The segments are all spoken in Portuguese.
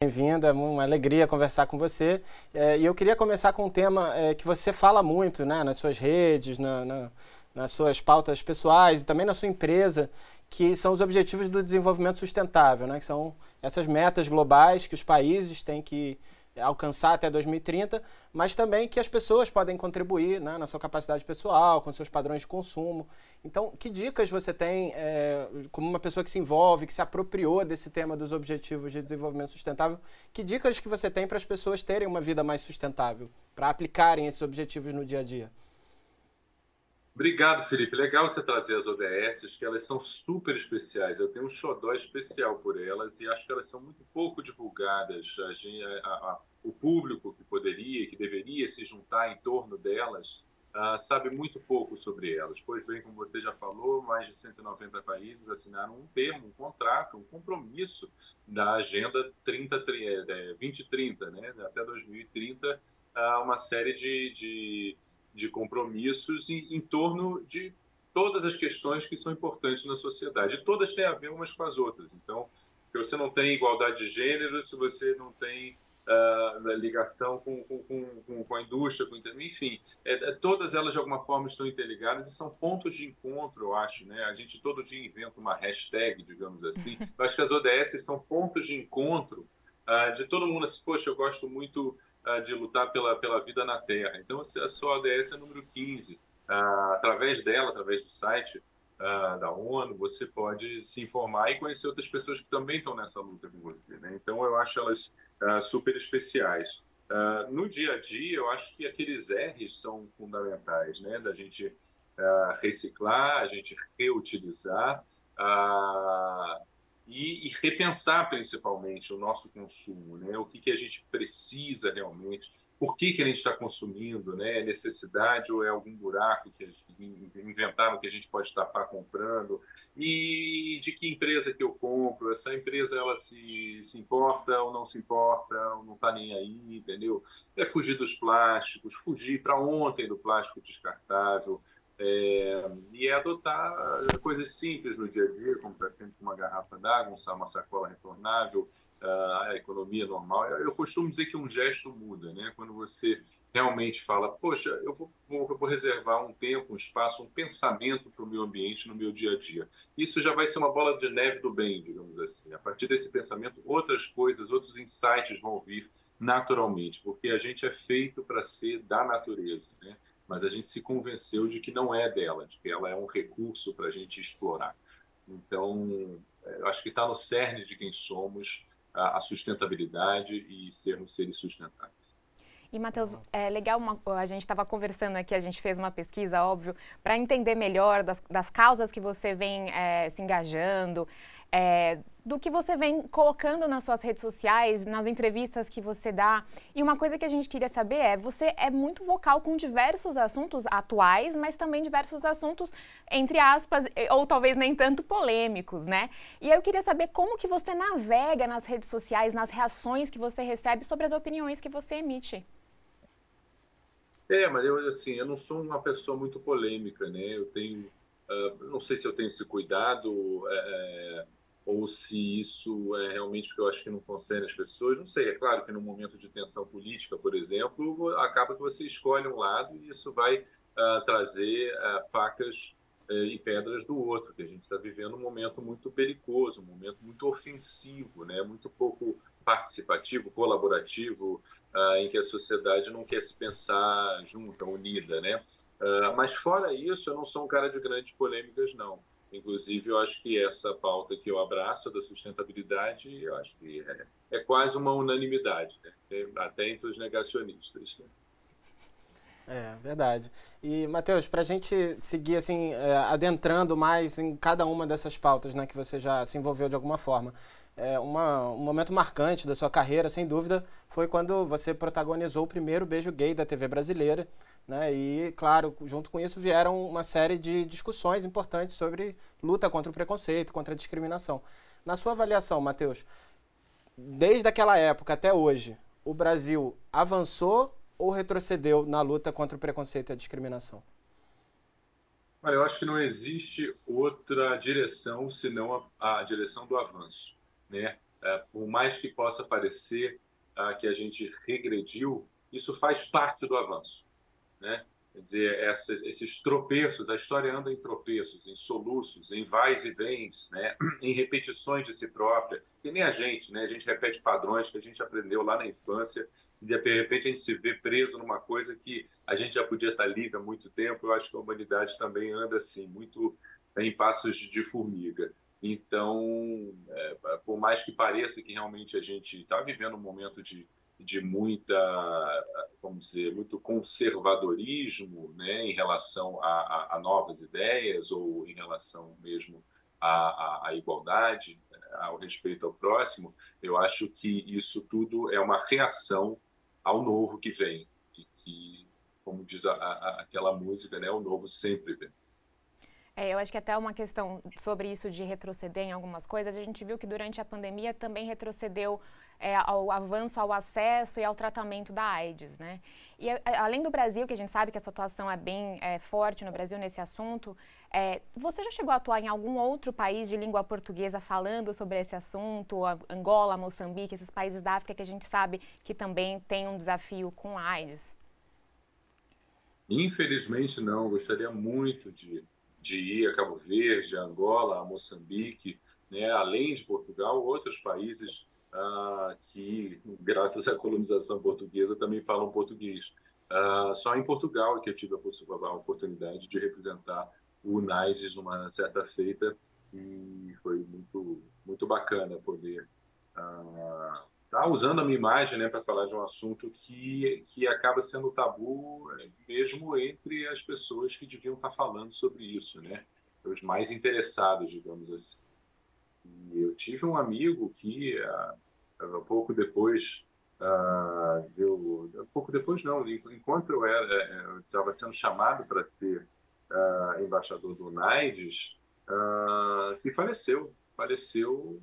Bem-vinda, é uma alegria conversar com você. É, e eu queria começar com um tema é, que você fala muito né, nas suas redes, na, na, nas suas pautas pessoais e também na sua empresa, que são os objetivos do desenvolvimento sustentável, né, que são essas metas globais que os países têm que alcançar até 2030, mas também que as pessoas podem contribuir né, na sua capacidade pessoal, com seus padrões de consumo. Então, que dicas você tem, é, como uma pessoa que se envolve, que se apropriou desse tema dos Objetivos de Desenvolvimento Sustentável, que dicas que você tem para as pessoas terem uma vida mais sustentável, para aplicarem esses objetivos no dia a dia? Obrigado, Felipe. Legal você trazer as ODS, que elas são super especiais. Eu tenho um xodó especial por elas e acho que elas são muito pouco divulgadas. A, a, a, o público que poderia, que deveria se juntar em torno delas, uh, sabe muito pouco sobre elas. Pois bem, como você já falou, mais de 190 países assinaram um termo, um contrato, um compromisso da Agenda 30, 2030, né? até 2030, uh, uma série de, de de compromissos em, em torno de todas as questões que são importantes na sociedade. Todas têm a ver umas com as outras. Então, se você não tem igualdade de gênero, se você não tem uh, ligação com, com, com, com, a indústria, com enfim, é, é, todas elas de alguma forma estão interligadas e são pontos de encontro, eu acho. Né? A gente todo dia inventa uma hashtag, digamos assim. Eu acho que as ODS são pontos de encontro uh, de todo mundo. Assim, Poxa, eu gosto muito de lutar pela, pela vida na Terra. Então, a sua ODS é número 15. Ah, através dela, através do site da ONU, você pode se informar e conhecer outras pessoas que também estão nessa luta com você. Né? Então, eu acho elas super especiais. no dia a dia, eu acho que aqueles R's são fundamentais, né? da gente reciclar, a gente reutilizar, e, e, repensar principalmente o nosso consumo, né? O que, que a gente precisa realmente, por que, que a gente está consumindo, né? É necessidade ou é algum buraco que inventaram que a gente pode tapar comprando? E de que empresa que eu compro? Essa empresa ela se, se importa ou não se importa, ou não está nem aí, entendeu? É fugir dos plásticos, fugir para ontem do plástico descartável. É, e é adotar coisas simples no dia a dia, como por exemplo uma garrafa d'água, uma sacola retornável, a economia normal. Eu costumo dizer que um gesto muda, né? Quando você realmente fala, poxa, eu vou, vou, vou reservar um tempo, um espaço, um pensamento para o meu ambiente no meu dia a dia. Isso já vai ser uma bola de neve do bem, digamos assim. A partir desse pensamento, outras coisas, outros insights vão vir naturalmente, porque a gente é feito para ser da natureza, né? Mas a gente se convenceu de que não é dela, de que ela é um recurso para a gente explorar. Então, é, eu acho que está no cerne de quem somos a, sustentabilidade e sermos seres sustentáveis. E, Matheus, é legal, uma, a gente estava conversando aqui, a gente fez uma pesquisa, óbvio, para entender melhor das, das, causas que você vem é, se engajando, é, do que você vem colocando nas suas redes sociais, nas entrevistas que você dá. E uma coisa que a gente queria saber é, você é muito vocal com diversos assuntos atuais, mas também diversos assuntos, entre aspas, ou talvez nem tanto polêmicos, né? E eu queria saber como que você navega nas redes sociais, nas reações que você recebe sobre as opiniões que você emite. É, mas eu, assim, eu não sou uma pessoa muito polêmica, né? Eu tenho, uh, não sei se eu tenho esse cuidado, é, ou se isso é realmente porque eu acho que não concerne as pessoas, não sei. É claro que no momento de tensão política, por exemplo, acaba que você escolhe um lado e isso vai uh, trazer uh, facas uh, e pedras do outro, que a gente está vivendo um momento muito perigoso, um momento muito ofensivo, né? muito pouco participativo, colaborativo, em que a sociedade não quer se pensar junta, unida. Né? mas fora isso, eu não sou um cara de grandes polêmicas, não. Inclusive, eu acho que essa pauta que eu abraço, da sustentabilidade, eu acho que é, é quase uma unanimidade, né? até entre os negacionistas. Né? É, verdade. E, Matheus, para a gente seguir assim, é, adentrando mais em cada uma dessas pautas né, que você já se envolveu de alguma forma, é, uma, um momento marcante da sua carreira, sem dúvida, foi quando você protagonizou o primeiro beijo gay da TV brasileira, né? E, claro, junto com isso vieram uma série de discussões importantes sobre luta contra o preconceito, contra a discriminação. Na sua avaliação, Matheus, desde aquela época até hoje, o Brasil avançou ou retrocedeu na luta contra o preconceito e a discriminação? Olha, eu acho que não existe outra direção senão a, a direção do avanço. Né? é, por mais que possa parecer ah, que a gente regrediu, isso faz parte do avanço. Né? Quer dizer, esses tropeços, a história anda em tropeços, em soluços, em vais e vens, né? em repetições de si própria, que nem a gente, né? a gente repete padrões que a gente aprendeu lá na infância e de repente a gente se vê preso numa coisa que a gente já podia estar livre há muito tempo. Eu acho que a humanidade também anda assim, muito em passos de formiga. Então, é, por mais que pareça que realmente a gente está vivendo um momento de, de muita, vamos dizer, muito conservadorismo né, em relação a, a, a novas ideias ou em relação mesmo à, à igualdade, né, ao respeito ao próximo, eu acho que isso tudo é uma reação ao novo que vem e que, como diz a, a, aquela música, né, o novo sempre vem. É, eu acho que até uma questão sobre isso de retroceder em algumas coisas, a gente viu que durante a pandemia também retrocedeu é, ao avanço ao acesso e ao tratamento da AIDS, né? E é, além do Brasil, que a gente sabe que a situação é bem é, forte no Brasil nesse assunto, é, você já chegou a atuar em algum outro país de língua portuguesa falando sobre esse assunto? Angola, Moçambique, esses países da África que a gente sabe que também tem um desafio com AIDS? Infelizmente não, gostaria muito de de ir a Cabo Verde, a Angola, a Moçambique, né, além de Portugal, outros países ah, que, graças à colonização portuguesa, também falam português. Ah, só em Portugal é que eu tive a oportunidade de representar o UNAIDS numa certa feita e foi muito, muito bacana poder ah, tá usando a minha imagem né, para falar de um assunto que, que acaba sendo tabu é, mesmo entre as pessoas que deviam estar tá falando sobre isso, né? Os mais interessados, digamos assim. E eu tive um amigo que, uh, pouco depois, uh, eu, pouco depois não, enquanto eu era, é, eu estava sendo chamado para ser uh, embaixador do NAIDS, que faleceu faleceu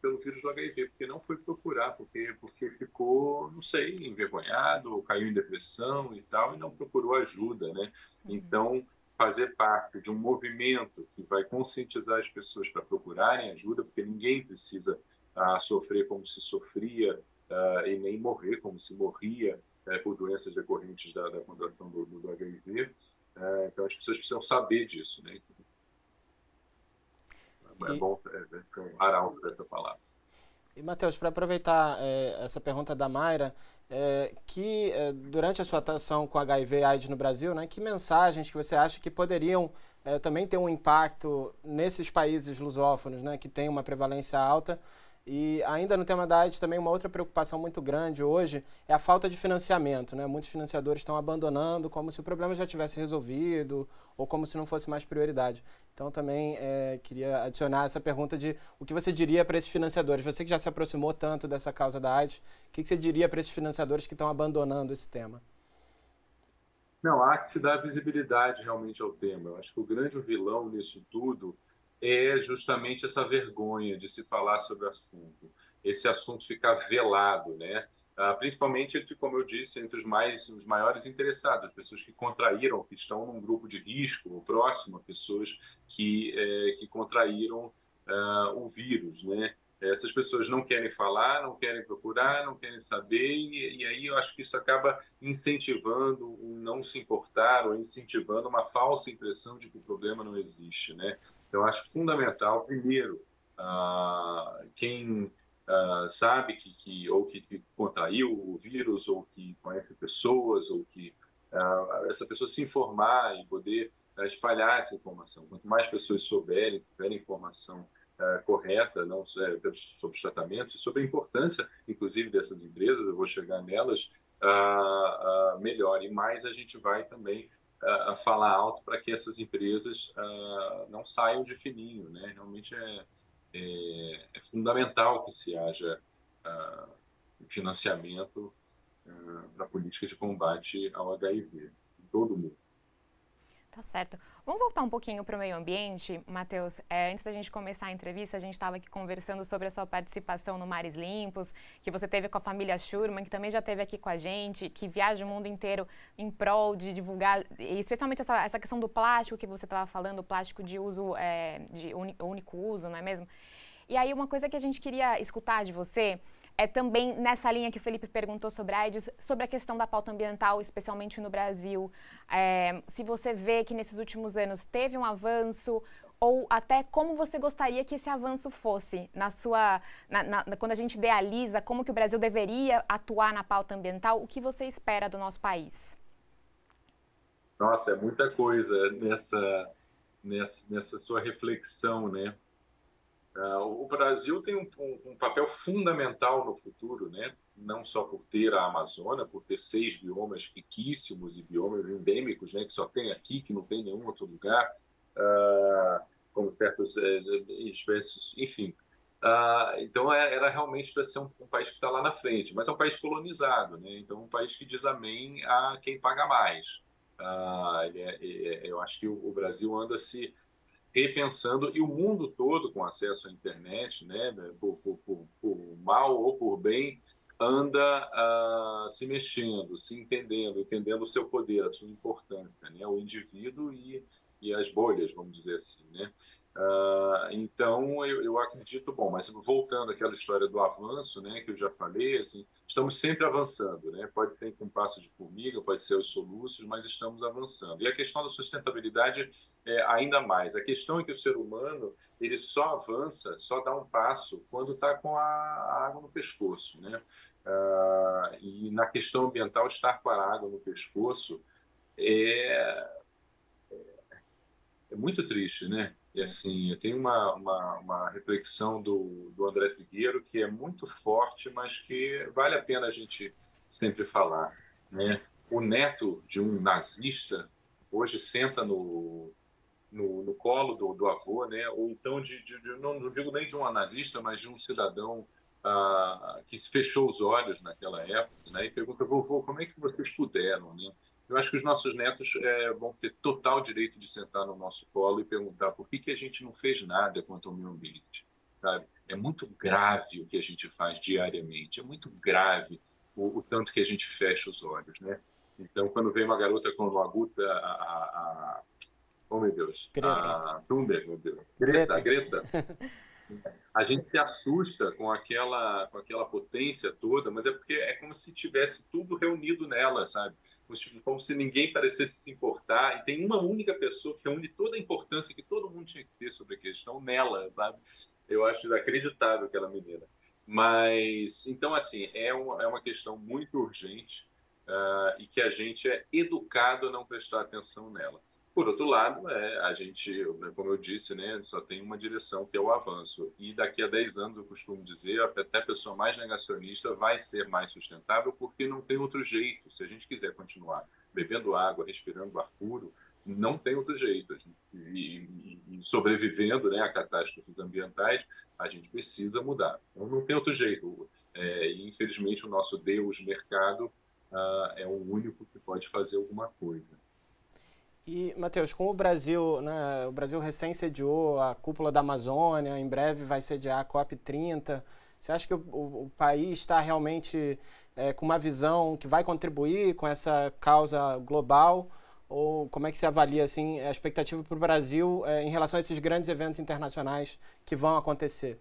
pelo vírus do HIV, porque não foi procurar, porque, porque ficou, não sei, envergonhado, caiu em depressão e tal, e não procurou ajuda, né? Uhum. Então, fazer parte de um movimento que vai conscientizar as pessoas para procurarem ajuda, porque ninguém precisa ah, sofrer como se sofria ah, e nem morrer como se morria eh, por doenças decorrentes da, da contração do, do HIV. Eh, então, as pessoas precisam saber disso, né? é bom é, é, um arauto dessa palavra. E, Matheus, para aproveitar é, essa pergunta da Mayra, é, que é, durante a sua atuação com HIV e AIDS no Brasil, né, que mensagens que você acha que poderiam é, também ter um impacto nesses países lusófonos, né, que têm uma prevalência alta, e ainda no tema da AIDS, também uma outra preocupação muito grande hoje é a falta de financiamento. Né? Muitos financiadores estão abandonando como se o problema já tivesse resolvido ou como se não fosse mais prioridade. Então, também é, queria adicionar essa pergunta de o que você diria para esses financiadores. Você que já se aproximou tanto dessa causa da AIDS, o que, que você diria para esses financiadores que estão abandonando esse tema? Não, há que se dar visibilidade realmente ao tema. Eu acho que o grande vilão nisso tudo é justamente essa vergonha de se falar sobre o assunto, esse assunto ficar velado, né? Ah, principalmente entre, como eu disse, entre os mais os maiores interessados, as pessoas que contraíram, que estão num grupo de risco, próximo a pessoas que é, que contraíram ah, o vírus, né? Essas pessoas não querem falar, não querem procurar, não querem saber, e, e aí eu acho que isso acaba incentivando um não se importar ou incentivando uma falsa impressão de que o problema não existe, né? Então, acho fundamental, primeiro, uh, quem uh, sabe que, que ou que, que, contraiu o vírus, ou que conhece pessoas, ou que uh, essa pessoa se informar e poder espalhar essa informação. Quanto mais pessoas souberem, tiverem informação correta não, é, sobre os tratamentos sobre a importância, inclusive, dessas empresas, eu vou chegar nelas, melhor. E mais a gente vai também uh, falar alto para que essas empresas uh, não saiam de fininho. Né? Realmente é, é, é fundamental que se haja uh, financiamento para a política de combate ao HIV em todo mundo. Tá certo. Vamos voltar um pouquinho para o meio ambiente, Matheus. É, antes da gente começar a entrevista, a gente estava aqui conversando sobre a sua participação no Mares Limpos, que você teve com a família Schurman, que também já esteve aqui com a gente, que viaja o mundo inteiro em prol de divulgar, especialmente essa, essa questão do plástico que você estava falando, o plástico de uso, é, de único uso, não é mesmo? E aí, uma coisa que a gente queria escutar de você é também nessa linha que o Felipe perguntou sobre a AIDS, sobre a questão da pauta ambiental, especialmente no Brasil. É, se você vê que nesses últimos anos teve um avanço, ou até como você gostaria que esse avanço fosse na sua, na, na, quando a gente idealiza como que o Brasil deveria atuar na pauta ambiental, o que você espera do nosso país? Nossa, é muita coisa nessa, nessa, nessa sua reflexão, né? Uh, o Brasil tem um, um, um, papel fundamental no futuro, né? não só por ter a Amazônia, por ter seis biomas riquíssimos e biomas endêmicos, né? que só tem aqui, que não tem em nenhum outro lugar, uh, como certas uh, espécies, enfim. Uh, então é, era realmente para ser um, um, país que está lá na frente, mas é um país colonizado, né? então um país que diz amém a quem paga mais. É, é, eu acho que o, o Brasil anda se repensando, e o mundo todo com acesso à internet, né, por, por, por, por mal ou por bem, anda uh, se mexendo, se entendendo, entendendo o seu poder, a sua importância, né, o indivíduo e, e as bolhas, vamos dizer assim, né. Uh, então, eu, eu, acredito, bom, mas voltando àquela história do avanço, né, que eu já falei, assim, estamos sempre avançando, né, pode ser com passo de formiga, pode ser os soluços, mas estamos avançando. E a questão da sustentabilidade é ainda mais. A questão é que o ser humano, ele só avança, só dá um passo quando está com a água no pescoço, né, uh, e na questão ambiental, estar com a água no pescoço é, é, é muito triste, né, e assim, tem uma, uma, uma, reflexão do, do André Trigueiro que é muito forte, mas que vale a pena a gente sempre falar. Né? O neto de um nazista hoje senta no, no, no colo do, do, avô, né? ou então, de, de, de não, não, digo nem de um nazista, mas de um cidadão ah, que fechou os olhos naquela época né? e pergunta, vovô, como é que vocês puderam? Né? Eu acho que os nossos netos é, vão ter total direito de sentar no nosso colo e perguntar por que, que a gente não fez nada quanto ao meio ambiente. Sabe? É muito grave o que a gente faz diariamente, é muito grave o, o tanto que a gente fecha os olhos. Né? Então, quando vem uma garota com uma aguta, a, a, a, oh meu Deus, Greta. a Thunberg, meu Deus, Greta, Greta. a gente se assusta com aquela, com aquela potência toda, mas é porque é como se tivesse tudo reunido nela, sabe? Como se ninguém parecesse se importar, e tem uma única pessoa que reúne toda a importância que todo mundo tinha que ter sobre a questão nela, sabe? Eu acho inacreditável aquela menina. Mas, então, assim, é uma, é uma questão muito urgente uh, e que a gente é educado a não prestar atenção nela. Por outro lado, é, a gente, como eu disse, né, só tem uma direção que é o avanço. E daqui a 10 anos, eu costumo dizer, até a pessoa mais negacionista vai ser mais sustentável porque não tem outro jeito. Se a gente quiser continuar bebendo água, respirando ar puro, não tem outro jeito. E, e, sobrevivendo né, a catástrofes ambientais, a gente precisa mudar. Então, não tem outro jeito. É, infelizmente, o nosso Deus mercado uh, é o único que pode fazer alguma coisa. E, Matheus, com o Brasil, né, o Brasil recém sediou a cúpula da Amazônia, em breve vai sediar a COP30. Você acha que o, o, o país está realmente é, com uma visão que vai contribuir com essa causa global? Ou como é que você avalia assim, a expectativa para o Brasil é, em relação a esses grandes eventos internacionais que vão acontecer?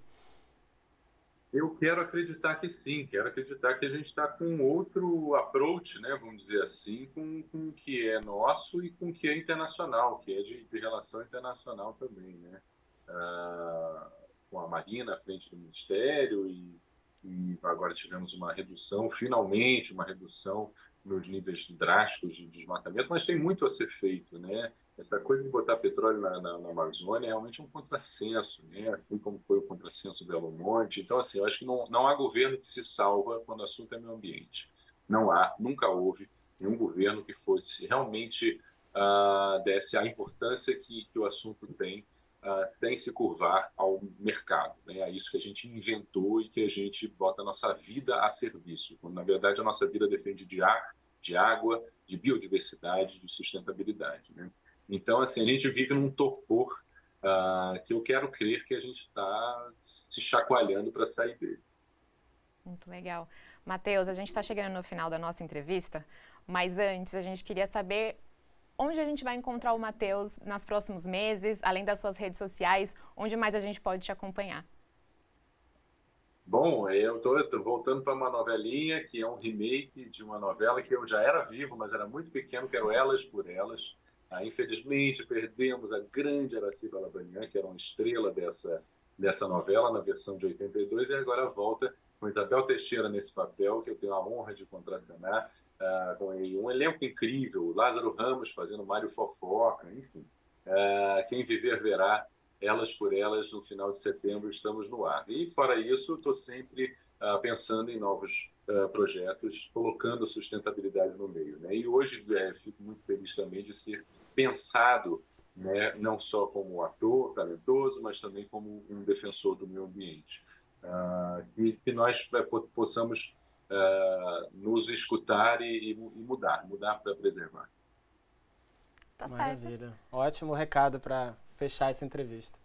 Eu quero acreditar que sim, quero acreditar que a gente está com outro approach, né, vamos dizer assim, com, o que é nosso e com o que é internacional, que é de, de relação internacional também, né? Ah, com a Marina à frente do Ministério e, e, agora tivemos uma redução, finalmente uma redução nos níveis drásticos de desmatamento, mas tem muito a ser feito, né? Essa coisa de botar petróleo na, na, na, Amazônia é realmente um contrassenso, né? assim como foi o contrassenso do Belo Monte. Então, assim, eu acho que não, não há governo que se salva quando o assunto é meio ambiente. Não há, nunca houve nenhum governo que fosse realmente uh, desse a importância que, que o assunto tem uh, sem se curvar ao mercado. Né? É isso que a gente inventou e que a gente bota a nossa vida a serviço. Quando, na verdade, a nossa vida depende de ar, de água, de biodiversidade, de sustentabilidade. Né? Então, assim, a gente vive num torpor uh, que eu quero crer que a gente está se chacoalhando para sair dele. Muito legal. Matheus, a gente está chegando no final da nossa entrevista, mas antes a gente queria saber onde a gente vai encontrar o Matheus nos próximos meses, além das suas redes sociais, onde mais a gente pode te acompanhar? Bom, eu estou voltando para uma novelinha que é um remake de uma novela que eu já era vivo, mas era muito pequeno, que era Elas por Elas. Ah, infelizmente, perdemos a grande Araciba Labanian, que era uma estrela dessa, dessa novela, na versão de 82, e agora volta com Isabel Teixeira nesse papel, que eu tenho a honra de contracenar, ah, com um elenco incrível, Lázaro Ramos fazendo Mário Fofoca, enfim. Ah, quem viver verá, elas por elas, no final de setembro estamos no ar. E fora isso, estou sempre ah, pensando em novos uh, projetos, colocando sustentabilidade no meio. Né? E hoje é, fico muito feliz também de ser pensado né, não só como ator talentoso, mas também como um defensor do meio ambiente. Uh, e que nós é, possamos uh, nos escutar e, e, mudar, mudar para preservar. Tá Maravilha. Certo. Ótimo recado para fechar essa entrevista.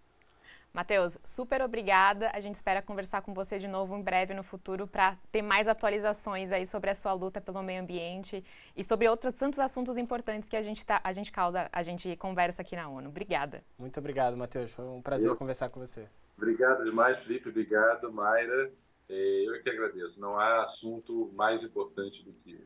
Matheus, super obrigada. A gente espera conversar com você de novo em breve no futuro para ter mais atualizações aí sobre a sua luta pelo meio ambiente e sobre outros tantos assuntos importantes que a gente tá, a gente causa, a gente conversa aqui na ONU. Obrigada. Muito obrigado, Matheus. Foi um prazer Eu... conversar com você. Obrigado demais, Felipe. Obrigado, Mayra. É, eu é que agradeço. Não há assunto mais importante do que